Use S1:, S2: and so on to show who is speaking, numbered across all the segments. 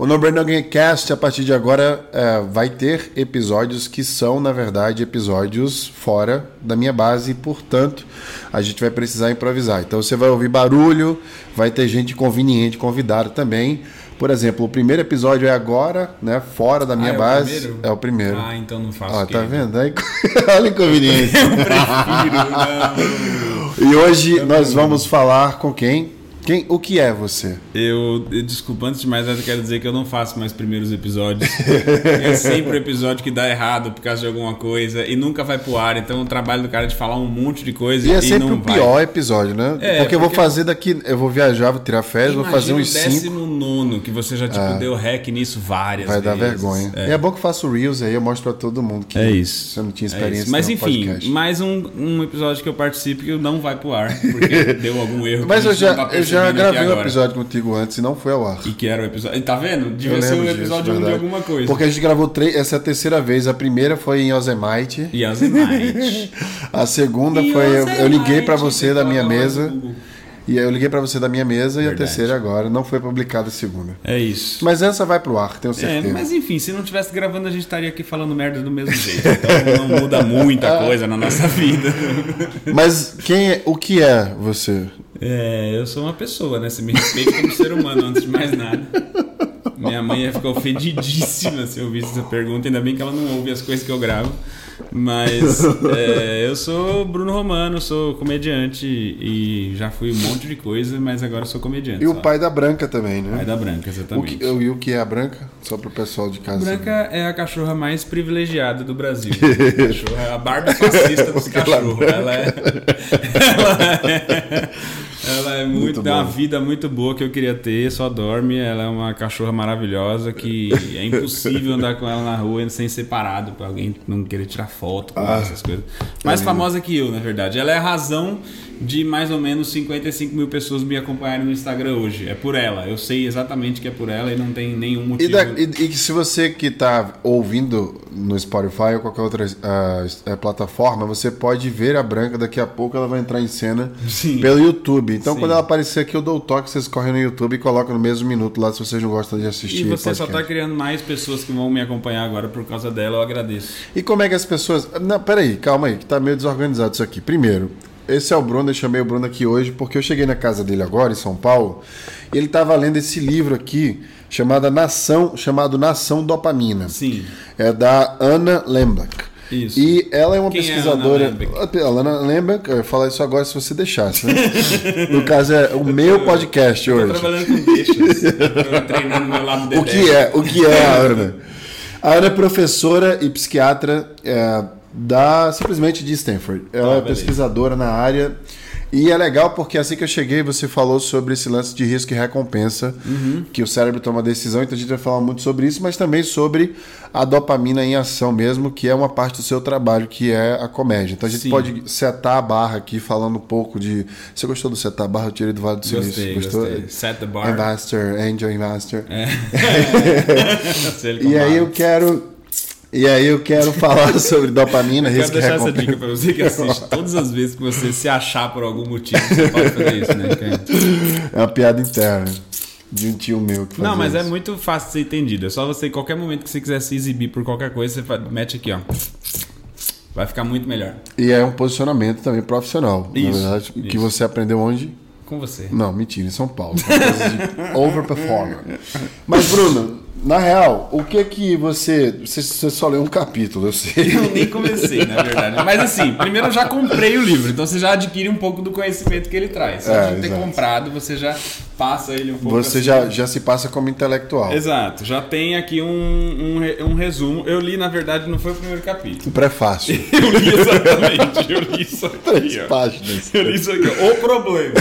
S1: O No Brain Cast, a partir de agora, é, vai ter episódios que são, na verdade, episódios fora da minha base e, portanto, a gente vai precisar improvisar. Então você vai ouvir barulho, vai ter gente conveniente convidada também. Por exemplo, o primeiro episódio é agora, né? Fora da minha
S2: Ah, é o
S1: base.
S2: primeiro?
S1: é o primeiro.
S2: Ah, então não faço.
S1: Ó, tá vendo? Aí, olha a inconveniência.
S2: Eu prefiro, não.
S1: E hoje nós vamos falar com quem? Quem? O que é você?
S2: Eu, eu- desculpa, antes de mais nada, eu quero dizer que eu não faço mais primeiros episódios. é sempre o episódio que dá errado por causa de alguma coisa e nunca vai pro ar. Então o trabalho do cara é de falar um monte de coisa
S1: E
S2: e,
S1: é sempre
S2: não
S1: o
S2: vai.
S1: pior episódio, né?
S2: É,
S1: porque, eu vou
S2: porque-
S1: fazer daqui. Eu vou viajar, vou tirar férias, vou fazer uns
S2: o
S1: cinco.
S2: décimo nono, que você já tipo, deu hack nisso várias
S1: Vai dar
S2: vezes.
S1: vergonha.
S2: É.
S1: E é bom que eu faço Reels aí, eu mostro pra todo mundo que
S2: É isso.
S1: você não tinha
S2: É
S1: experiência
S2: isso. Mas enfim,
S1: podcast.
S2: mais um, um episódio que eu participo que não vai pro ar, porque deu algum erro.
S1: Mas
S2: que
S1: eu já,
S2: tá
S1: eu já
S2: aqui
S1: gravei um episódio contigo antes e não foi ao ar.
S2: E que era o episódio. E Tá vendo? Devia ser o
S1: disso,
S2: episódio 1 de
S1: verdade.
S2: alguma coisa.
S1: Porque a gente gravou três, essa é a terceira vez. A primeira foi em Yosemite.
S2: E Night.
S1: A segunda foi eu, eu liguei pra você da minha mesa. E aí eu liguei pra você da minha mesa e a
S2: Verdade.
S1: terceira agora. Não foi publicada a segunda.
S2: É isso.
S1: Mas essa vai pro ar, tenho
S2: É,
S1: certeza.
S2: mas enfim, se não tivesse gravando, a gente estaria aqui falando merda do mesmo jeito. Então não muda muita coisa na nossa vida.
S1: Mas quem é, o que é você?
S2: É, eu sou uma pessoa, né? Você me respeita como ser humano antes de mais nada. Minha mãe ia ficar ofendidíssima se eu ouvisse essa pergunta. Ainda bem que ela não ouve as coisas que eu gravo. Mas é, eu sou Bruno Romano, sou comediante e já fui um monte de coisa, mas agora sou comediante.
S1: E o
S2: só.
S1: pai da Branca também, né?
S2: Pai da Branca,
S1: O
S2: exatamente.
S1: que, e o que é a Branca? Só pro pessoal de
S2: A
S1: casa.
S2: Branca é a cachorra mais privilegiada do Brasil. A cachorra é a Barbie fascista dos
S1: ela
S2: cachorros. Ela é. Ela é. Ela é muito,
S1: Muito
S2: tem uma vida muito boa que eu queria ter, só dorme. Ela é uma cachorra maravilhosa que é impossível andar com ela na rua sem ser parado pra alguém não querer tirar foto com
S1: Ah,
S2: essas coisas. Mais famosa que eu, na verdade. Ela é a razão de mais ou menos 55 mil pessoas me acompanharem no Instagram hoje. É por ela. Eu sei exatamente que é por ela e não tem nenhum
S1: E,
S2: motivo.
S1: da- e- e se você que tá ouvindo no Spotify ou qualquer outra eh, plataforma, você pode ver a Branca daqui a pouco, ela vai entrar em cena
S2: Sim.
S1: pelo YouTube. Então,
S2: Sim.
S1: quando ela aparecer aqui, eu dou o toque, vocês correm no YouTube e colocam no mesmo minuto lá se vocês não gostam de assistir.
S2: E você só
S1: podcast.
S2: tá criando mais pessoas que vão me acompanhar agora por causa dela, eu agradeço.
S1: E como é que as pessoas. Não, peraí, calma aí, que tá meio desorganizado isso aqui. Primeiro, esse é o Bruno, eu chamei o Bruno aqui hoje porque eu cheguei na casa dele agora, em São Paulo, e ele tava lendo esse livro aqui, chamado Nação, chamado Nação Dopamina.
S2: Sim.
S1: É da Ana Lembach.
S2: Isso.
S1: E ela é uma
S2: Quem é
S1: pesquisadora.
S2: Lembach?
S1: A Ana Lembach, eu ia falar isso agora se você deixasse, né? no caso, é o meu podcast
S2: Tô
S1: hoje.
S2: trabalhando com. Tô treinando meu lado
S1: O que é? O que é a Ana? A Ana é professora e psiquiatra é, da simplesmente de Stanford. Ela
S2: Ah,
S1: é pesquisadora na área. E é legal porque assim que eu cheguei, você falou sobre esse lance de risco e recompensa,
S2: Uhum.
S1: que o cérebro toma decisão, então a gente vai falar muito sobre isso, mas também sobre a dopamina em ação mesmo, que é uma parte do seu trabalho, que é a comédia. Então a gente
S2: Sim.
S1: pode setar a barra aqui falando um pouco de. Você gostou do setar a barra? Eu tirei do Vale do Silício. Gostou?
S2: gostei. Set the bar.
S1: Investor, Angel Investor.
S2: É.
S1: E aí eu quero. E aí eu quero falar sobre dopamina,
S2: Eu quero
S1: risco
S2: deixar essa dica pra você que assiste todas as vezes que você se achar por algum motivo, você pode fazer isso, né?
S1: É uma piada interna de um tio meu que
S2: Não, mas é
S1: isso.
S2: muito fácil de ser entendido. É só você, em qualquer momento que você quiser se exibir por qualquer coisa, você mete aqui, ó. Vai ficar muito melhor.
S1: E é um posicionamento também profissional.
S2: Isso,
S1: na verdade, que
S2: isso.
S1: você aprendeu onde?
S2: Com você.
S1: Não, mentira, em São Paulo. Overperformer. Mas, Bruno, na real, o que que você. Você, você só leu um capítulo, eu sei.
S2: Eu nem comecei, na verdade. Mas assim, primeiro eu já comprei o livro, então você já adquire um pouco do conhecimento que ele traz. Só
S1: É,
S2: de ter
S1: exato.
S2: comprado, você já passa ele um pouco.
S1: Você
S2: assim.
S1: já, já se passa como intelectual.
S2: Exato, já tem aqui um, um, um resumo. Eu li, na verdade, não foi o primeiro capítulo.
S1: Um prefácio.
S2: Eu li exatamente, eu li isso aqui, ó.
S1: Páginas.
S2: Eu li isso aqui, ó. o problema.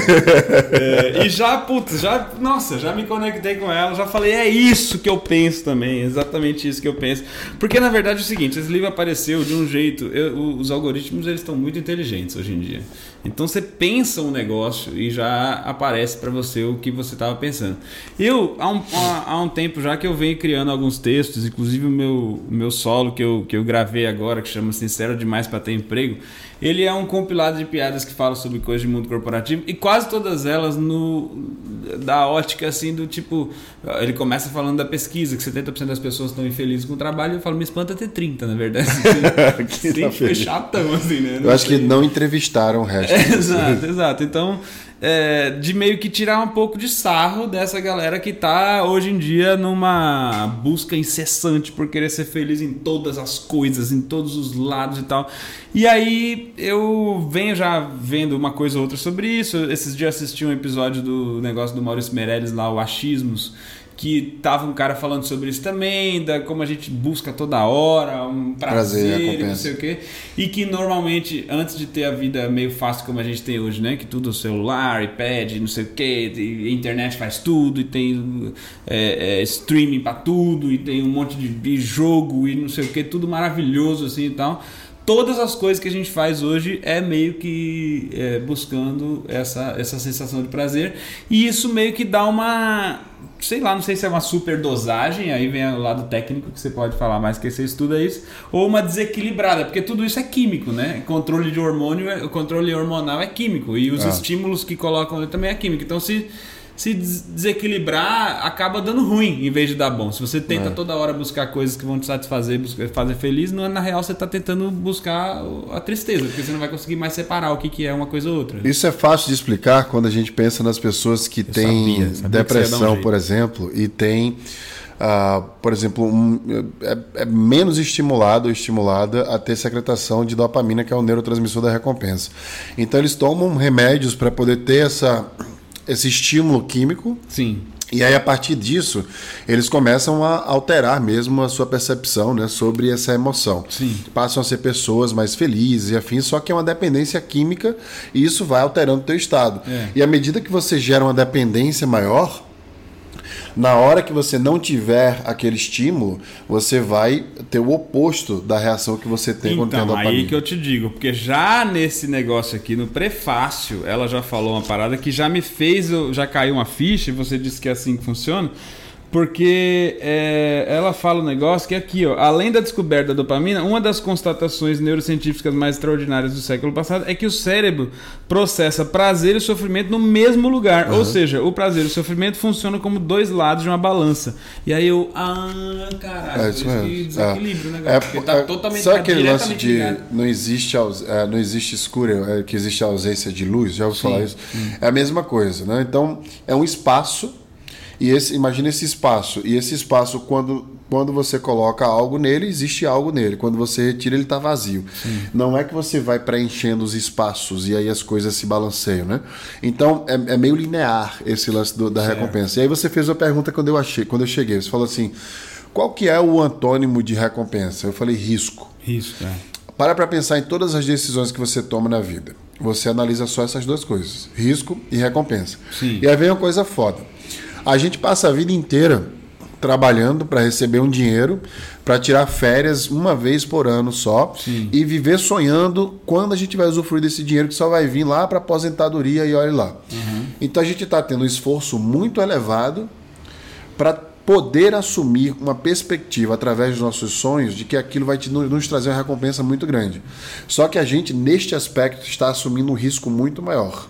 S2: É, e já, putz, já, nossa, já me conectei com ela, já falei, é isso que eu penso também, exatamente isso que eu penso. Porque na verdade é o seguinte, esse livro apareceu de um jeito, eu- os algoritmos eles estão muito inteligentes hoje em dia. Então você pensa um negócio e já aparece para você o que que você estava pensando. Eu, há um, há, há um tempo já que eu venho criando alguns textos, inclusive o meu, o meu solo que eu, que eu gravei agora, que chama Sincero Demais para Ter Emprego, ele é um compilado de piadas que falam sobre coisas de mundo corporativo e quase todas elas no da ótica assim do tipo, ele começa falando da pesquisa que 70% das pessoas estão infelizes com o trabalho, eu falo, me espanta ter 30, na verdade. Assim, sempre foi chatão assim, né?
S1: Não eu acho sei. que não entrevistaram o resto.
S2: É, exato, exato. Então, é, de meio que tirar um pouco de sarro dessa galera que está hoje em dia numa busca incessante por querer ser feliz em todas as coisas, em todos os lados e tal. E aí eu venho já vendo uma coisa ou outra sobre isso. Esses dias assisti um episódio do negócio do Maurício Meirelles lá, o Achismos que tava um cara falando sobre isso também, da como a gente busca toda hora, um prazer, prazer não sei o quê. E que normalmente, antes de ter a vida meio fácil como a gente tem hoje, né? Que tudo celular, iPad, não sei o quê, a internet faz tudo, e tem é, é, streaming para tudo, e tem um monte de jogo e não sei o que, tudo maravilhoso assim e tal todas as coisas que a gente faz hoje é meio que é, buscando essa, essa sensação de prazer e isso meio que dá uma sei lá, não sei se é uma super dosagem, aí vem o lado técnico que você pode falar mais que você estuda isso, ou uma desequilibrada, porque tudo isso é químico, né? Controle de hormônio, o controle hormonal é químico e os ah. estímulos que colocam também é químico. Então se se desequilibrar, acaba dando ruim em vez de dar bom. Se você tenta é. toda hora buscar coisas que vão te satisfazer, fazer feliz, não é na real você está tentando buscar a tristeza, porque você não vai conseguir mais separar o que, que é uma coisa ou outra.
S1: Isso é fácil de explicar quando a gente pensa nas pessoas que têm sabia, sabia depressão, um por exemplo, e tem. Uh, por exemplo, um, é, é, menos estimulado ou estimulada a ter secretação de dopamina, que é o neurotransmissor da recompensa. Então, eles tomam remédios para poder ter essa esse estímulo químico.
S2: Sim.
S1: E aí, a partir disso, eles começam a alterar mesmo a sua percepção né, sobre essa emoção.
S2: Sim.
S1: Passam a ser pessoas mais felizes e afins, só que é uma dependência química e isso vai alterando o teu estado. É. E à medida que você gera uma dependência maior, na hora que você não tiver aquele estímulo, você vai ter o oposto da reação que você tem
S2: então,
S1: quando tem a
S2: dopamina. aí que eu te digo, porque já nesse negócio aqui, no prefácio, ela já falou uma parada que já me fez, já caiu uma ficha, e você disse que é assim que funciona, porque é, ela fala um negócio que é aqui, ó, além da descoberta da dopamina, uma das constatações neurocientíficas mais extraordinárias do século passado é que o cérebro processa prazer e sofrimento no mesmo lugar. Uhum. Ou seja, o prazer e o sofrimento funcionam como dois lados de uma balança. E aí eu, ah, caralho, é isso mesmo. desequilíbrio, né,
S1: é, Porque tá é, totalmente Sabe aquele lance de não existe, é, não existe escuro, é, que existe ausência de luz? Já ouviu falar isso? Hum. É a mesma coisa, né? Então, é um espaço e esse, imagina esse espaço. E esse espaço, quando, quando você coloca algo nele, existe algo nele. Quando você retira, ele está vazio. Sim. Não é que você vai preenchendo os espaços e aí as coisas se balanceiam, né? Então é, é meio linear esse lance do, da certo. recompensa. E aí você fez uma pergunta quando eu achei, quando eu cheguei. Você falou assim: qual que é o antônimo de recompensa? Eu falei risco.
S2: Risco, é.
S1: Para para pensar em todas as decisões que você toma na vida. Você analisa só essas duas coisas: risco e recompensa.
S2: Sim.
S1: E aí vem uma coisa foda. A gente passa a vida inteira trabalhando para receber um dinheiro, para tirar férias uma vez por ano só
S2: Sim.
S1: e viver sonhando quando a gente vai usufruir desse dinheiro que só vai vir lá para aposentadoria e olha lá.
S2: Uhum.
S1: Então a gente está tendo um esforço muito elevado para poder assumir uma perspectiva através dos nossos sonhos de que aquilo vai te, nos trazer uma recompensa muito grande. Só que a gente, neste aspecto, está assumindo um risco muito maior.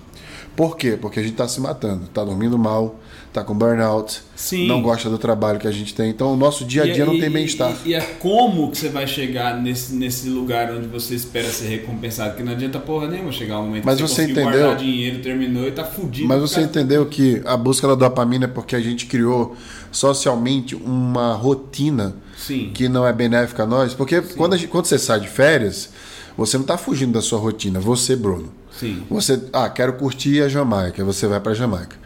S1: Por quê? Porque a gente está se matando, está dormindo mal, tá com burnout,
S2: Sim.
S1: não gosta do trabalho que a gente tem. Então, o nosso dia a dia e, não tem bem-estar.
S2: E, e, é como que você vai chegar nesse, nesse lugar onde você espera ser recompensado? Que não adianta porra nenhuma chegar um momento
S1: Mas
S2: que
S1: você, você entendeu? guardar
S2: dinheiro, terminou e tá fudido.
S1: Mas você entendeu que a busca da dopamina é porque a gente criou socialmente uma rotina
S2: Sim.
S1: que não é benéfica a nós? Porque quando, gente, quando você sai de férias, você não está fugindo da sua rotina. Você, Bruno.
S2: Sim.
S1: Você, ah, quero curtir a Jamaica. Você vai para Jamaica.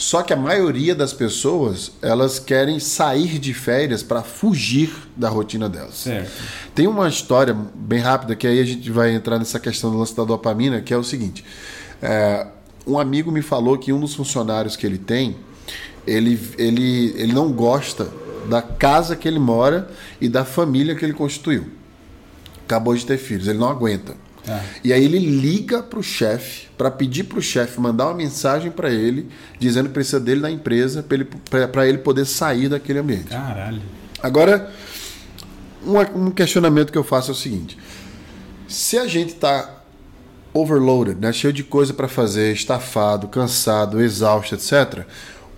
S1: Só que a maioria das pessoas, elas querem sair de férias para fugir da rotina delas.
S2: Certo.
S1: Tem uma história bem rápida que aí a gente vai entrar nessa questão do lance da dopamina, que é o seguinte. É, um amigo me falou que um dos funcionários que ele tem, ele, ele, ele não gosta da casa que ele mora e da família que ele constituiu. Acabou de ter filhos, ele não aguenta.
S2: Tá.
S1: E aí ele liga pro chefe para pedir pro chefe mandar uma mensagem para ele dizendo que precisa dele na empresa para ele, pra ele poder sair daquele ambiente.
S2: Caralho.
S1: Agora, um, um questionamento que eu faço é o seguinte: se a gente está overloaded, né, cheio de coisa para fazer, estafado, cansado, exausto, etc.,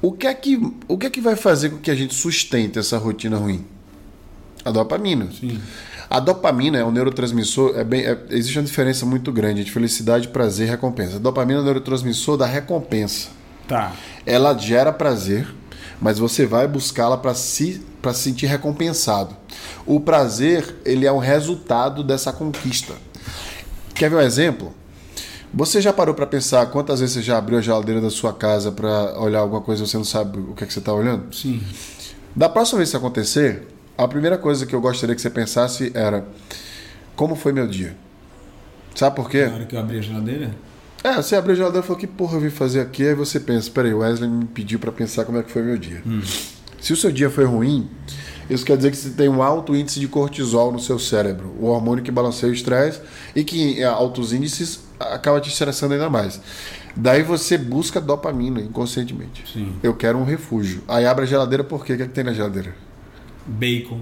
S1: o que, é que, o que é que vai fazer com que a gente sustente essa rotina ruim? A dopamina.
S2: Sim.
S1: A dopamina é um neurotransmissor, é bem, é- existe uma diferença muito grande de felicidade, prazer e recompensa. A dopamina é um neurotransmissor da recompensa.
S2: Tá.
S1: Ela gera prazer, mas você vai buscá-la para se, pra se sentir recompensado. O prazer, ele é um resultado dessa conquista. Quer ver um exemplo? Você já parou para pensar quantas vezes você já abriu a geladeira da sua casa para olhar alguma coisa e você não sabe o que, é que você está olhando?
S2: Sim.
S1: Da próxima vez que isso acontecer, a primeira coisa que eu gostaria que você pensasse era: como foi meu dia? Sabe por quê?
S2: Na hora que eu abri a geladeira?
S1: É, você abriu a geladeira e falou: que porra eu vim fazer aqui? Aí você pensa: peraí, o Wesley me pediu para pensar como é que foi meu dia. Se o seu dia foi ruim, isso quer dizer que você tem um alto índice de cortisol no seu cérebro, o hormônio que balanceia o estresse e que em altos índices acaba te estressando ainda mais. Daí você busca dopamina inconscientemente.
S2: Sim.
S1: Eu quero um refúgio. Aí abre a geladeira, por quê? O que, é que tem na geladeira?
S2: Bacon.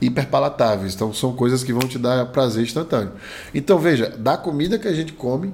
S1: hiperpalatáveis. Então são coisas que vão te dar prazer instantâneo. Então veja, da comida que a gente come,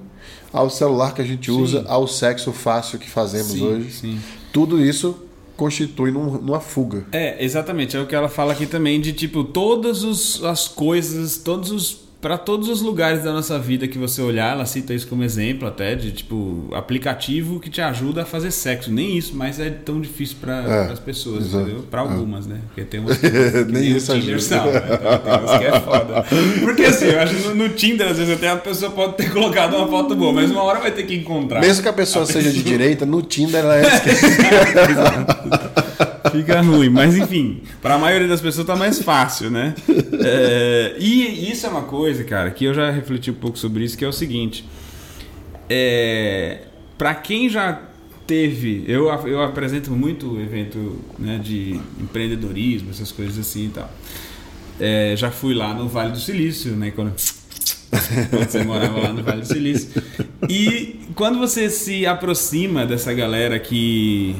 S1: ao celular que a gente
S2: Sim.
S1: usa, ao sexo fácil que fazemos
S2: Sim,
S1: hoje,
S2: sim.
S1: tudo isso constitui num- numa fuga.
S2: É, exatamente. É o que ela fala aqui também de tipo todas os- as coisas, todos os para todos os lugares da nossa vida que você olhar, ela cita isso como exemplo até de tipo aplicativo que te ajuda a fazer sexo. Nem isso, mas é tão difícil para
S1: É,
S2: as pessoas,
S1: exato.
S2: entendeu? Para
S1: É.
S2: algumas, né? Porque tem umas que,
S1: Nem
S2: nem
S1: isso
S2: o Tinder
S1: ajuda.
S2: né? Então, tem umas que é foda. Porque assim, eu acho que no, no Tinder às vezes até a pessoa pode ter colocado uma foto boa, mas uma hora vai ter que encontrar.
S1: Mesmo que a pessoa seja de direita, no Tinder ela é esquerda.
S2: Fica ruim, mas enfim, para a maioria das pessoas tá mais fácil, né? É, e isso é uma coisa, cara, que eu já refleti um pouco sobre isso, que é o seguinte: é, para quem já teve, eu, eu apresento muito evento né, de empreendedorismo, essas coisas assim e tal. É, já fui lá no Vale do Silício, né? Quando, quando você morava lá no Vale do Silício. E quando você se aproxima dessa galera que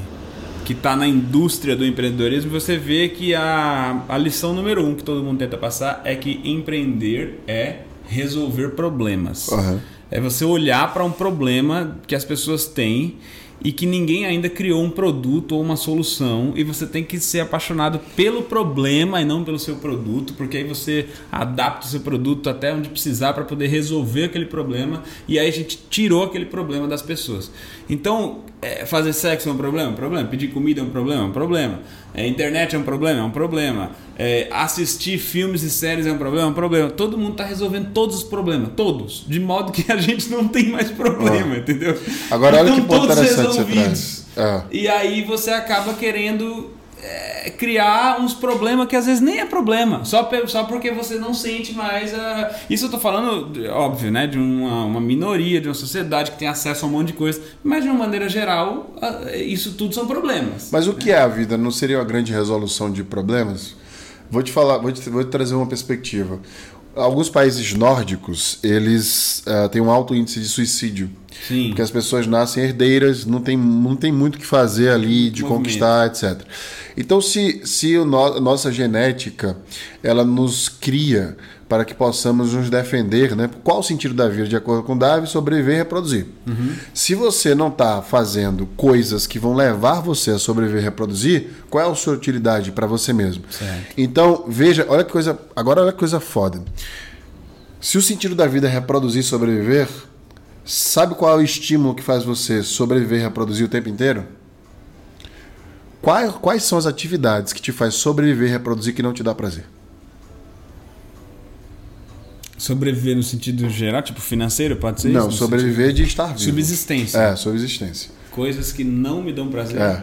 S2: que está na indústria do empreendedorismo, você vê que a, a lição número um que todo mundo tenta passar é que empreender é resolver problemas.
S1: Aham.
S2: É você olhar para um problema que as pessoas têm e que ninguém ainda criou um produto ou uma solução e você tem que ser apaixonado pelo problema e não pelo seu produto, porque aí você adapta o seu produto até onde precisar para poder resolver aquele problema e aí a gente tirou aquele problema das pessoas. Então, é, fazer sexo é um problema? Um problema. Pedir comida é um problema? Um problema. É, internet é um problema? É um problema. É, assistir filmes e séries é um problema? É um problema. Todo mundo está resolvendo todos os problemas, todos, de modo que a gente não tem mais problema, entendeu?
S1: Agora olha que
S2: Estão
S1: ponto interessante você traz. É.
S2: E aí você acaba querendo é, criar uns problemas que às vezes nem é problema, só, só porque você não sente mais a... Isso eu tô falando, óbvio, né, de uma, uma minoria, de uma sociedade que tem acesso a um monte de coisa, mas de uma maneira geral, isso tudo são problemas.
S1: Mas o que é a vida? Não seria uma grande resolução de problemas? Vou te falar, vou te, vou te trazer uma perspectiva. Alguns países nórdicos, eles eh, têm um alto índice de suicídio.
S2: Sim.
S1: Porque as pessoas nascem herdeiras, não tem, não tem muito o que fazer ali de
S2: Movimento.
S1: conquistar, etc. Então, se, se o no- nossa genética ela nos cria para que possamos nos defender, né? Qual o sentido da vida? De acordo com Darwin, sobreviver e reproduzir. Se você não está fazendo coisas que vão levar você a sobreviver e reproduzir, qual é a sua utilidade para você mesmo?
S2: Certo.
S1: Então, veja, olha que coisa. Agora olha que coisa foda. Se o sentido da vida é reproduzir e sobreviver, sabe qual é o estímulo que faz você sobreviver e reproduzir o tempo inteiro? Quais, quais são as atividades que te faz sobreviver e reproduzir que não te dá prazer?
S2: Sobreviver no sentido geral, tipo financeiro, pode ser
S1: não,
S2: isso?
S1: Sobreviver de estar vivo.
S2: sentido- Subsistência.
S1: É, subsistência.
S2: Coisas que não me dão prazer.
S1: É.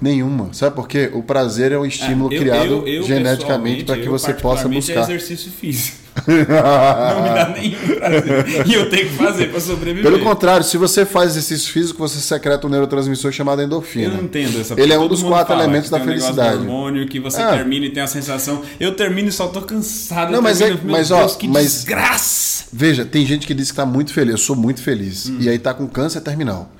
S1: Nenhuma. Sabe por quê? O prazer é um estímulo
S2: É, eu-
S1: criado
S2: eu- eu,
S1: geneticamente para que você possa
S2: particularmente,
S1: buscar.
S2: É exercício físico. Não me dá nenhum prazer. E eu tenho que fazer para sobreviver.
S1: Pelo contrário, se você faz exercício físico, você secreta um neurotransmissor chamado endorfina.
S2: Eu não entendo essa
S1: Ele é um dos quatro elementos da
S2: um
S1: felicidade.
S2: do hormônio que você
S1: É.
S2: termina e tem a sensação. Eu termino e só tô cansado.
S1: Não, mas é- mas, ó,
S2: Deus, que
S1: mas-
S2: desgraça!
S1: Veja, tem gente que diz que está muito feliz. Eu sou muito feliz.
S2: Hum.
S1: E aí tá com câncer terminal.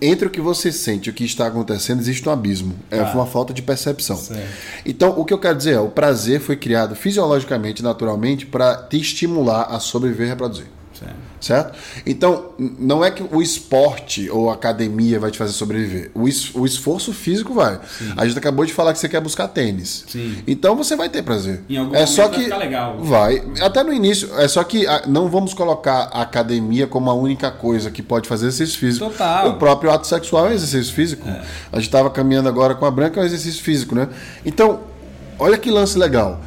S1: Entre o que você sente e o que está acontecendo, existe um abismo. É
S2: Tá.
S1: uma falta de percepção.
S2: Certo.
S1: Então, o que eu quero dizer é, o prazer foi criado fisiologicamente, naturalmente, para te estimular a sobreviver e reproduzir.
S2: Certo.
S1: Certo? Então, não é que o esporte ou a academia vai te fazer sobreviver. O, es- o esforço físico vai. A gente acabou de falar que você quer buscar tênis.
S2: Sim.
S1: Então você vai ter prazer.
S2: Em algum
S1: é
S2: momento
S1: só
S2: vai
S1: que
S2: ficar legal.
S1: Vai. Até no início. É só que ah, não vamos colocar a academia como a única coisa que pode fazer exercício físico.
S2: Total.
S1: O próprio ato sexual é exercício físico. A gente estava caminhando agora com a Branca, é um exercício físico, né? Então, olha que lance legal.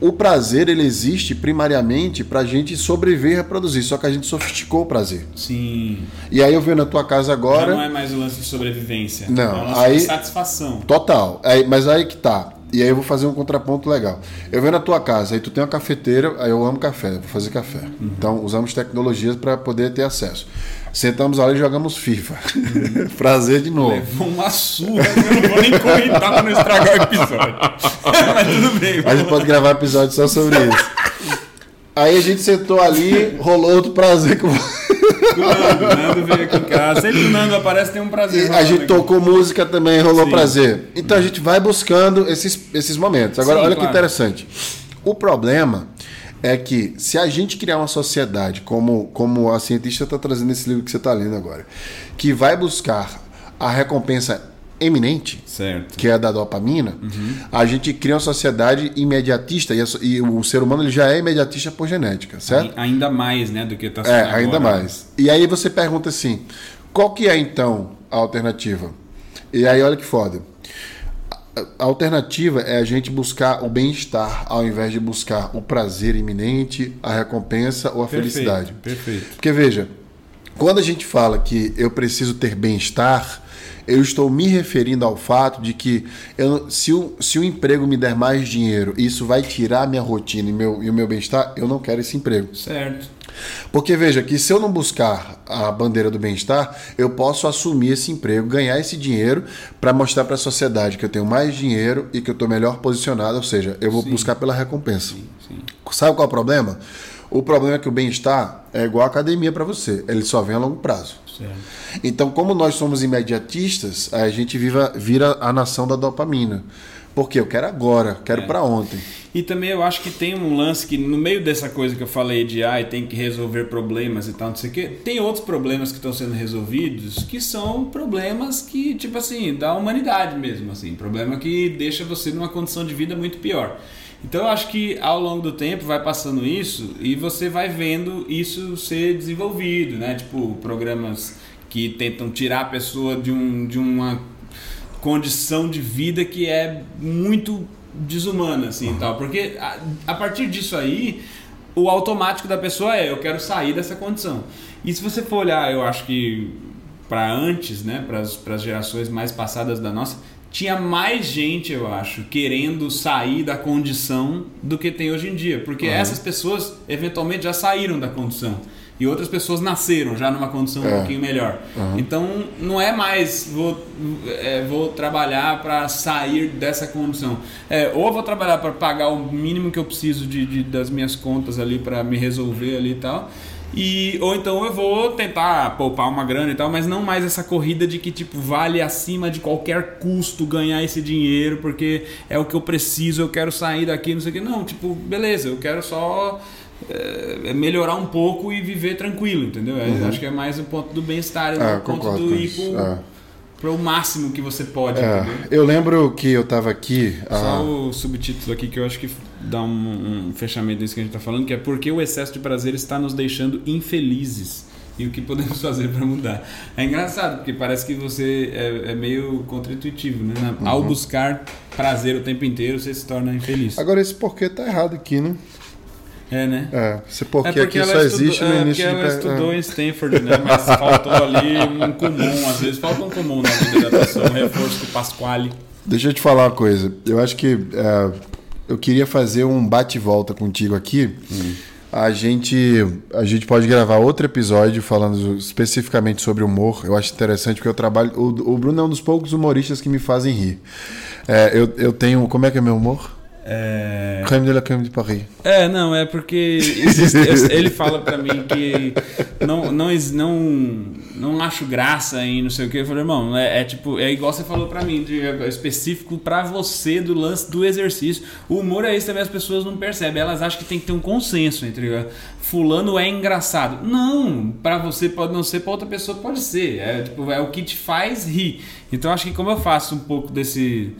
S1: O prazer ele existe primariamente para a gente sobreviver e reproduzir, só que a gente sofisticou o prazer.
S2: Sim.
S1: E aí eu venho na tua casa
S2: Já
S1: agora.
S2: não é mais o lance de sobrevivência.
S1: Não,
S2: é um lance
S1: aí-
S2: de satisfação.
S1: Total. Aí, mas aí que tá. E aí eu vou fazer um contraponto legal. Eu venho na tua casa, aí tu tem uma cafeteira, aí eu amo café, vou fazer café. Então usamos tecnologias para poder ter acesso. Sentamos ali e jogamos FIFA. Prazer de novo.
S2: Levou uma surra, eu não vou nem comentar pra não estragar o episódio. Mas tudo bem.
S1: A gente pode gravar episódio só sobre isso. Aí a gente sentou ali, rolou outro prazer com
S2: lá. O Nando, Nando veio aqui em casa. Sempre que o Nando aparece, tem um prazer.
S1: E a gente
S2: aqui.
S1: tocou música também, rolou
S2: Sim.
S1: prazer. Então a gente vai buscando esses, esses momentos. Agora,
S2: Sim,
S1: olha que
S2: claro.
S1: interessante. O problema é que se a gente criar uma sociedade, como, como a cientista está trazendo nesse livro que você está lendo agora, que vai buscar a recompensa eminente,
S2: Certo.
S1: que é a da dopamina,
S2: Uhum.
S1: a gente cria uma sociedade imediatista e, a e o ser humano ele já é imediatista por genética, certo?
S2: Ai- Ainda mais, né, do que tá sendo
S1: É,
S2: agora.
S1: ainda mais. E aí você pergunta assim: qual que é então a alternativa? E aí olha que foda. A- A alternativa é a gente buscar o bem-estar ao invés de buscar o prazer iminente, a recompensa ou a
S2: Perfeito,
S1: felicidade.
S2: Perfeito.
S1: Porque veja, quando a gente fala que eu preciso ter bem-estar, eu estou me referindo ao fato de que eu- se, o, se o emprego me der mais dinheiro, isso vai tirar a minha rotina e, meu, e o meu bem-estar, eu não quero esse emprego.
S2: Certo.
S1: Porque veja que se eu não buscar a bandeira do bem-estar, eu posso assumir esse emprego, ganhar esse dinheiro para mostrar para a sociedade que eu tenho mais dinheiro e que eu estou melhor posicionado, ou seja, eu vou buscar pela recompensa.
S2: Sim.
S1: Sabe qual é o problema? O problema é que o bem-estar é igual a academia para você, ele só vem a longo prazo.
S2: Certo.
S1: Então, como nós somos imediatistas, a gente viva, vira a nação da dopamina. Porque eu quero agora, quero
S2: É.
S1: para ontem.
S2: E também eu acho que tem um lance que no meio dessa coisa que eu falei de ai, tem que resolver problemas e tal, não sei o quê, tem outros problemas que estão sendo resolvidos que são problemas que, tipo assim, da humanidade mesmo, assim, problema que deixa você numa condição de vida muito pior. Então eu acho que ao longo do tempo vai passando isso e você vai vendo isso ser desenvolvido, né? Tipo, programas que tentam tirar a pessoa de, um, de uma condição de vida que é muito desumana, assim, e tal. Porque a, a partir disso aí, o automático da pessoa é, eu quero sair dessa condição. E se você for olhar, eu acho que para antes, né, para as gerações mais passadas da nossa, tinha mais gente, eu acho, querendo sair da condição do que tem hoje em dia. Porque essas pessoas, eventualmente, já saíram da condição. E outras pessoas nasceram já numa condição um
S1: É.
S2: pouquinho melhor. Então, não é mais vou, é, vou trabalhar para sair dessa condição. É, ou vou trabalhar para pagar o mínimo que eu preciso de, de- das minhas contas ali para me resolver ali e tal. E, ou então eu vou tentar poupar uma grana e tal, mas não mais essa corrida de que tipo vale acima de qualquer custo ganhar esse dinheiro porque é o que eu preciso, eu quero sair daqui, não sei o que. Não, tipo, beleza, eu quero só é, melhorar um pouco e viver tranquilo, entendeu? É, Acho que é mais o ponto do bem-estar,
S1: Ah,
S2: o ponto do ir pro,
S1: É.
S2: pro máximo que você pode,
S1: É, eu lembro que eu estava aqui.
S2: Só
S1: ah,
S2: o subtítulo aqui que eu acho que dá um, um fechamento nisso que a gente está falando, que é porque o excesso de prazer está nos deixando infelizes e o que podemos fazer para mudar. É engraçado, porque parece que você é, é meio contra-intuitivo, né?
S1: Uhum.
S2: Ao buscar prazer o tempo inteiro, você se torna infeliz.
S1: Agora esse porquê tá errado aqui, né?
S2: É, né?
S1: É, esse porquê
S2: É
S1: aqui
S2: ela
S1: só existe no
S2: é,
S1: início
S2: ela
S1: de
S2: estudou
S1: é.
S2: em Stanford, né? Mas faltou ali um comum, às vezes falta um comum na vida da pessoa, um reforço do Pasquale.
S1: Deixa eu te falar uma coisa. Eu acho que é, eu queria fazer um bate-volta contigo aqui, A gente, a gente pode gravar outro episódio falando especificamente sobre humor. Eu acho interessante porque eu trabalho. O, o Bruno é um dos poucos humoristas que me fazem rir. É, eu, eu tenho. Como é que é meu humor?
S2: É...
S1: Crème de la crème de Paris.
S2: É, não, é porque existe, ele fala pra mim que não, não, não, não acho graça em não sei o que. Eu falei, irmão, é, é tipo, é igual você falou pra mim, de, é específico pra você do lance do exercício. O humor é isso também, as pessoas não percebem. Elas acham que tem que ter um consenso entre fulano é engraçado. Não, pra você pode não ser, pra outra pessoa pode ser. É, tipo, é o que te faz rir. Então acho que como eu faço um pouco desse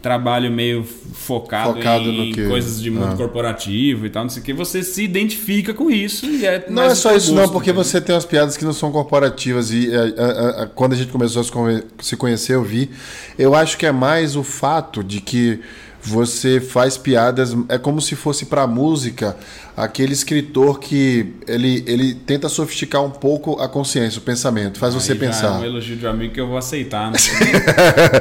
S2: trabalho meio focado,
S1: Focado
S2: em
S1: no que-
S2: coisas de mundo
S1: Ah.
S2: corporativo e tal, não sei o que, você se identifica com isso e é
S1: Não é só isso, não, porque
S2: entendeu?
S1: você tem umas piadas que não são corporativas. E é, é, é, quando a gente começou a se conhecer, eu vi. Eu acho que é mais o fato de que você faz piadas. É como se fosse pra música aquele escritor que ele, ele tenta sofisticar um pouco a consciência, o pensamento, faz você
S2: Aí já É
S1: pensar.
S2: um elogio de um amigo que eu vou aceitar. Nem,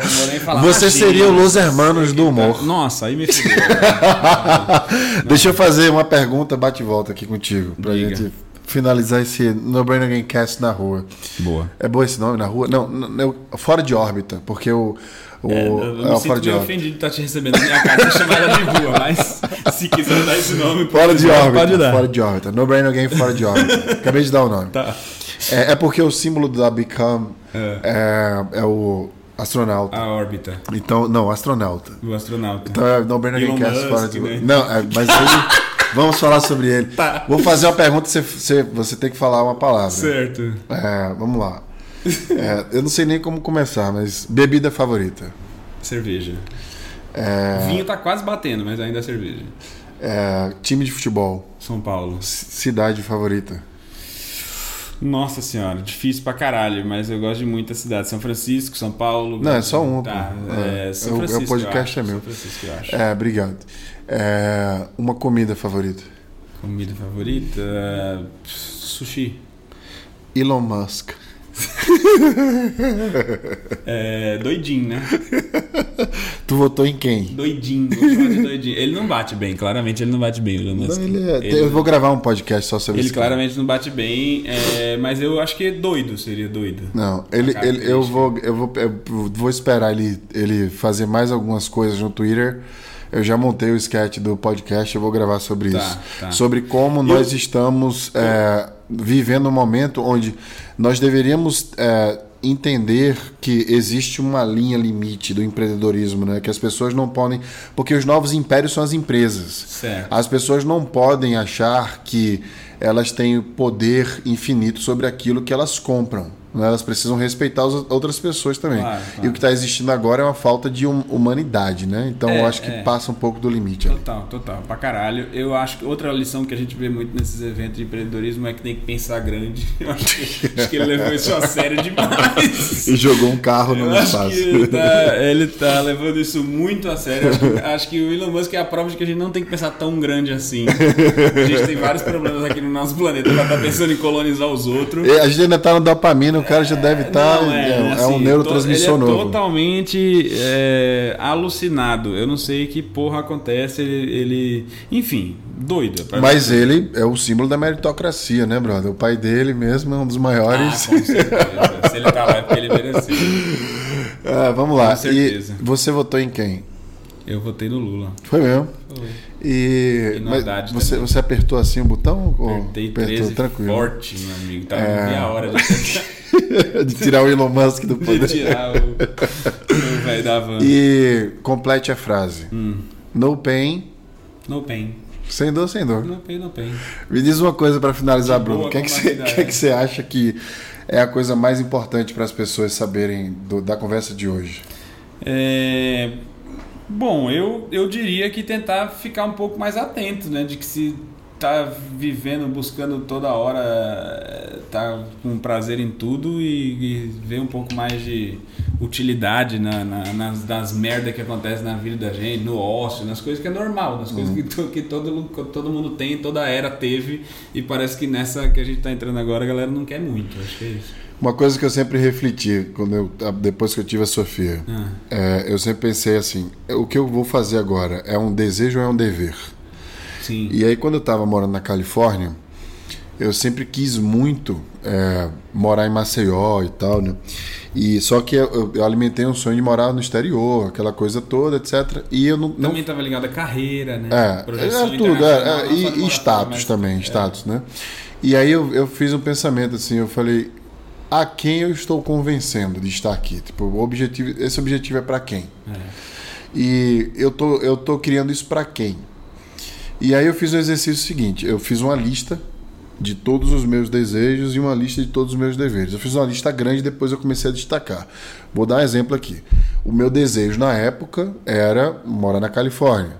S2: não vou nem falar.
S1: Você
S2: "Imagina,
S1: seria o Los
S2: sei
S1: Hermanos do humor."
S2: Nossa, aí me fudeu.
S1: Deixa eu fazer uma pergunta bate e volta aqui contigo, pra
S2: Diga.
S1: gente finalizar esse No Brain Again Cast na rua.
S2: Boa.
S1: É bom esse nome na rua? Não, não, eu- fora de órbita, porque o. o
S2: É,
S1: é,
S2: eu
S1: o
S2: me sinto
S1: de
S2: meio ofendido de estar te recebendo na minha casa chamar ela de rua, mas se quiser dar esse nome,
S1: Fora de
S2: pode
S1: órbita.
S2: dar.
S1: Fora de órbita. No Brain Again fora de órbita. Acabei de dar o nome.
S2: Tá.
S1: É, é porque o símbolo da Become é, é o astronauta.
S2: A órbita,
S1: Então, não, astronauta.
S2: o astronauta.
S1: Então é No Brain Again
S2: Elon
S1: Cast fora de
S2: né?
S1: Não, é, mas aí. Vamos falar sobre ele.
S2: Tá.
S1: Vou fazer uma pergunta, você, você, você tem que falar uma palavra.
S2: Certo.
S1: É, vamos lá. É, eu não sei nem como começar, mas bebida favorita.
S2: Cerveja.
S1: É,
S2: Vinho tá quase batendo, mas ainda é cerveja.
S1: é, time de futebol.
S2: São Paulo.
S1: C- Cidade favorita.
S2: Nossa senhora, difícil pra caralho, mas eu gosto de muitas cidades. São Francisco, São Paulo.
S1: Não, é só uma,
S2: Tá, é,
S1: É,
S2: São
S1: é o-
S2: Francisco.
S1: podcast é meu.
S2: São Francisco, eu acho.
S1: É, obrigado. É, uma comida favorita.
S2: Comida favorita? Sushi.
S1: Elon Musk.
S2: É, doidinho, né?
S1: Tu votou em quem?
S2: Doidinho, doidinho. Ele não bate bem, claramente ele não bate bem, o Elon Musk.
S1: Não, ele é-
S2: Ele-
S1: Eu vou gravar um podcast só sobre
S2: Ele
S1: esse cara.
S2: claramente não bate bem, é, mas eu acho que doido seria doido.
S1: Não, ele, ele, eu, vou, eu, vou, eu vou esperar ele, ele fazer mais algumas coisas no Twitter. Eu já montei o sketch do podcast, eu vou gravar sobre
S2: Tá,
S1: isso.
S2: tá.
S1: Sobre como nós estamos é, vivendo um momento onde nós deveríamos é, entender que existe uma linha limite do empreendedorismo, né? Que as pessoas não podem. Porque os novos impérios são as empresas.
S2: Certo.
S1: As pessoas não podem achar que elas têm poder infinito sobre aquilo que elas compram. Né? Elas precisam respeitar as outras pessoas também.
S2: Claro,
S1: E
S2: claro.
S1: o que está existindo agora é uma falta de hum- humanidade, né? Então
S2: É,
S1: eu acho que
S2: é.
S1: passa um pouco do limite. ali.
S2: Total, total, pra caralho. Eu acho que outra lição que a gente vê muito nesses eventos de empreendedorismo é que tem que pensar grande. Eu acho que, acho que ele levou isso a sério demais.
S1: E jogou um carro no espaço.
S2: ele tá, ele tá levando isso muito a sério. Acho que, acho que o Elon Musk é a prova de que a gente não tem que pensar tão grande assim. A gente tem vários problemas aqui no nosso planeta pra estar pensando em colonizar os outros.
S1: E A gente ainda tá no dopamina, cara já deve estar.
S2: Não,
S1: é, é
S2: assim,
S1: um neurotransmissor
S2: to- ele é
S1: novo.
S2: totalmente é, alucinado. Eu não sei que porra acontece. Ele, ele- enfim, doido.
S1: Mas ele é o símbolo da meritocracia, né, brother? O pai dele mesmo é um dos
S2: Ah,
S1: maiores.
S2: com certeza. Se ele tá lá é porque ele mereceu.
S1: Ah, vamos lá.
S2: Com certeza.
S1: E você votou em quem?
S2: Eu votei no Lula.
S1: Foi mesmo.
S2: Foi.
S1: E, mas você,
S2: também.
S1: você apertou assim o botão? Ou
S2: Apertei
S1: apertou
S2: 13
S1: tranquilo?
S2: forte, meu amigo. Tava
S1: É.
S2: meia hora de,
S1: de tirar o Elon Musk do
S2: de
S1: poder.
S2: tirar o, o velho da van.
S1: E complete a frase.
S2: Hum.
S1: No pain,
S2: No pain.
S1: sem dor, sem dor.
S2: No pain, no pain.
S1: Me diz uma coisa para finalizar,
S2: De
S1: Bruno. O que, é que, você,
S2: vida
S1: que é
S2: é.
S1: que você acha que é a coisa mais importante para as pessoas saberem do- da conversa de hoje?
S2: É, Bom, eu, eu diria que tentar ficar um pouco mais atento, né? De que se tá vivendo, buscando toda hora, é, tá com prazer em tudo e, e ver um pouco mais de utilidade na, na- nas, nas merdas que acontecem na vida da gente, no ócio, nas coisas que é normal, nas coisas que, to- que todo, todo mundo tem, toda era teve, e parece que nessa que a gente tá entrando agora a galera não quer muito, acho que é isso.
S1: Uma coisa que eu sempre refleti quando eu, depois que eu tive a Sofia,
S2: Ah.
S1: é, eu sempre pensei assim: o que eu vou fazer agora é um desejo ou é um dever?
S2: Sim.
S1: E aí, quando eu estava morando na Califórnia, eu sempre quis muito é, morar em Maceió e tal, né? E só que eu, eu, alimentei um sonho de morar no exterior, aquela coisa toda, etc. E eu não.
S2: Também estava ligado à carreira, né?
S1: É,
S2: Projeção
S1: era tudo, é, é,
S2: não
S1: e, e status também,
S2: é.
S1: status, né? E aí eu, eu fiz um pensamento assim, eu falei, a quem eu estou convencendo de estar aqui? Tipo, o objetivo, esse objetivo é para quem?
S2: É.
S1: E eu tô, eu tô criando isso para quem? E aí eu fiz o exercício seguinte: eu fiz uma lista de todos os meus desejos e uma lista de todos os meus deveres. Eu fiz uma lista grande, depois eu comecei a destacar. Vou dar um exemplo aqui. O meu desejo na época era morar na Califórnia.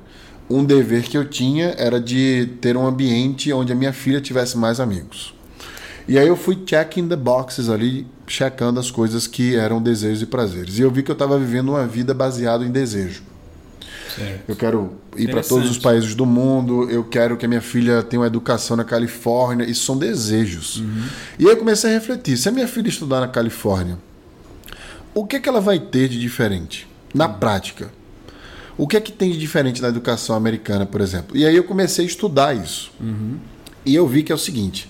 S1: Um dever que eu tinha era de ter um ambiente onde a minha filha tivesse mais amigos. E aí eu fui checking the boxes ali, checando as coisas que eram desejos e prazeres. E eu vi que eu estava vivendo uma vida baseada em desejo.
S2: Certo.
S1: Eu quero ir para todos os países do mundo, eu quero que a minha filha tenha uma educação na Califórnia. Isso são desejos. E aí eu comecei a refletir: se a minha filha estudar na Califórnia, o que, é que ela vai ter de diferente? Na prática. O que é que tem de diferente na educação americana, por exemplo? E aí eu comecei a estudar isso. E eu vi que é o seguinte: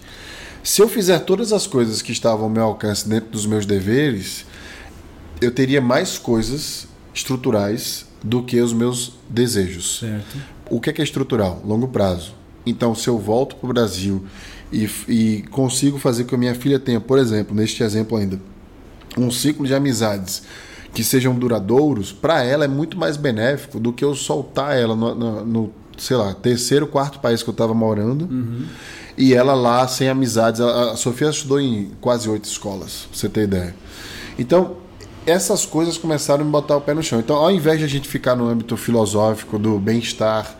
S1: se eu fizer todas as coisas que estavam ao meu alcance dentro dos meus deveres, eu teria mais coisas estruturais do que os meus desejos.
S2: Certo.
S1: O que é, que é estrutural? Longo prazo. Então, se eu volto para o Brasil e, e consigo fazer com que a minha filha tenha, por exemplo, neste exemplo ainda, um ciclo de amizades que sejam duradouros, para ela é muito mais benéfico do que eu soltar ela no, no- no, sei lá, terceiro, quarto país que eu estava morando e ela lá sem amizades. A, a Sofia estudou em quase oito escolas, pra você ter ideia. Então, essas coisas começaram a me botar o pé no chão. Então, ao invés de a gente ficar no âmbito filosófico do bem-estar,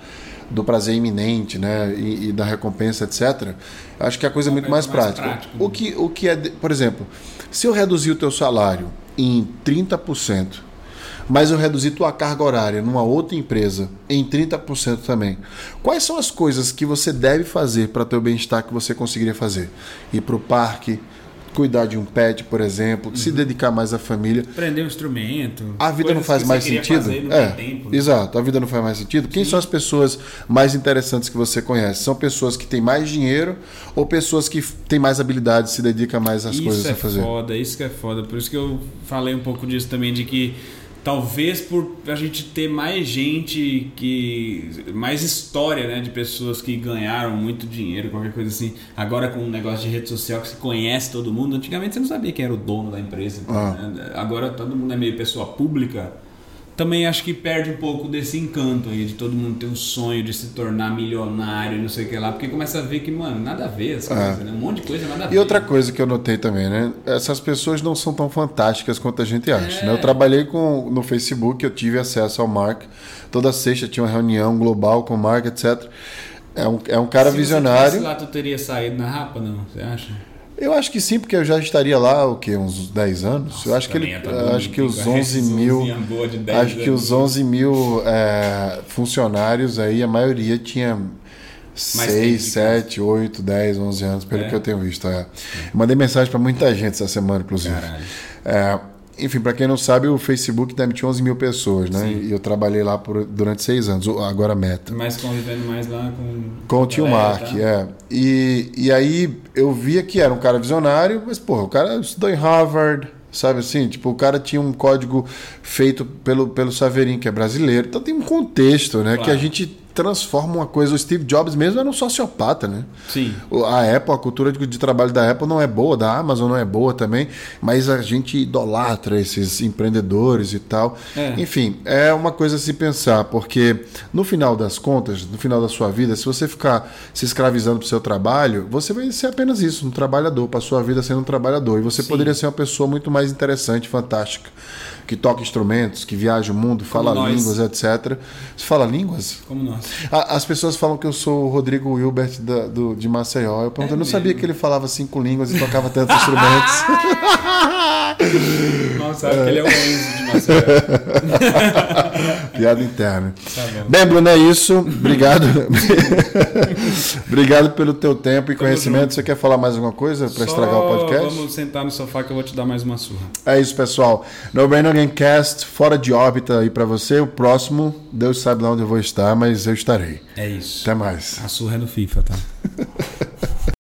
S1: do prazer iminente, né, e, e da recompensa, etc., acho que a coisa é muito
S2: É
S1: mais,
S2: mais
S1: prática.
S2: prático, né?
S1: O que, o que é, por exemplo, se eu reduzir o teu salário em 30%, mas eu reduzir tua carga horária numa outra empresa em 30% também. Quais são as coisas que você deve fazer para teu bem-estar que você conseguiria fazer? Ir para o parque, cuidar de um pet, por exemplo, se dedicar mais à família.
S2: Aprender um instrumento.
S1: A vida não faz mais sentido?
S2: fazer não
S1: é,
S2: tem tempo, né?
S1: exato. A vida não faz mais sentido. Quem são as pessoas mais interessantes que você conhece? São pessoas que têm mais dinheiro ou pessoas que têm mais habilidade, se dedicam mais às
S2: isso
S1: coisas
S2: é
S1: a fazer?
S2: foda, isso que é foda. Por isso que eu falei um pouco disso também, de que talvez por a gente ter mais gente que. mais história, né? De pessoas que ganharam muito dinheiro, qualquer coisa assim. Agora com um negócio de rede social que você conhece todo mundo. Antigamente você não sabia quem era o dono da empresa.
S1: Ah.
S2: né? Agora todo mundo é meio pessoa pública. Também acho que perde um pouco desse encanto aí de todo mundo ter um sonho de se tornar milionário, não sei o que lá, porque começa a ver que, mano, nada a ver essa
S1: É.
S2: coisa, né? Um monte de coisa nada a ver.
S1: E outra coisa que eu notei também, né? Essas pessoas não são tão fantásticas quanto a gente acha.
S2: É.
S1: Né? Eu trabalhei com, no Facebook, eu tive acesso ao Mark. Toda sexta tinha uma reunião global com o Mark, etc. É um, é um cara
S2: Se
S1: visionário.
S2: Você lá, tu teria saído na rapa, não? Você acha?
S1: Eu acho que sim, porque eu já estaria lá, o quê? Uns 10 anos? eu acho que ele.
S2: É
S1: acho que os
S2: com
S1: 11
S2: essa
S1: mil.
S2: resoluzinha boa de 10
S1: Acho que
S2: anos.
S1: os 11 mil é, funcionários aí, a maioria tinha
S2: tempo
S1: 6,
S2: de
S1: 7, 8, 10, 11 anos, pelo
S2: É?
S1: que eu tenho visto. É. Mandei mensagem para muita gente essa semana, inclusive.
S2: Caralho.
S1: É, enfim, para quem não sabe, o Facebook demitiu 11 mil pessoas, né?
S2: Sim.
S1: E eu trabalhei lá por, durante seis anos, agora meta.
S2: Mas convivendo mais lá com.
S1: Com o tio Mark,
S2: tá?
S1: é. E, e aí eu via que era um cara visionário, mas, porra, o cara estudou em Harvard, sabe assim? Tipo, o cara tinha um código feito pelo, pelo Saverin, que é brasileiro. Então tem um contexto, né?
S2: Claro.
S1: Que a gente transforma uma coisa. O Steve Jobs mesmo era um sociopata, né?
S2: Sim.
S1: A Apple, a cultura de, de trabalho da Apple não é boa, da Amazon não é boa também, mas a gente idolatra esses empreendedores e tal.
S2: É.
S1: Enfim, é uma coisa a se pensar, porque no final das contas, no final da sua vida, se você ficar se escravizando para o seu trabalho, você vai ser apenas isso, um trabalhador, para sua vida sendo um trabalhador. E você
S2: Sim.
S1: poderia ser uma pessoa muito mais interessante, fantástica, que toca instrumentos, que viaja o mundo, fala
S2: nós.
S1: línguas, etc. Você fala línguas?
S2: Como nós.
S1: A- As pessoas falam que eu sou o Rodrigo Wilbert da- do, de Maceió. Eu pergunto,
S2: É
S1: eu não sabia
S2: mesmo?
S1: que ele falava cinco línguas e tocava tantos instrumentos.
S2: Mal sabe que ele é o Enzo de Maceió.
S1: Piada interna.
S2: Tá bom.
S1: Bem, Bruno, é isso. Obrigado. Obrigado pelo teu tempo e conhecimento. Você quer falar mais alguma coisa para estragar o podcast?
S2: Vamos sentar no sofá que eu vou te dar mais uma surra.
S1: É isso, pessoal. No Brain Again Cast, fora de órbita aí para você. O próximo, Deus sabe lá onde eu vou estar, mas eu estarei.
S2: É isso.
S1: Até mais.
S2: A surra é no FIFA, tá?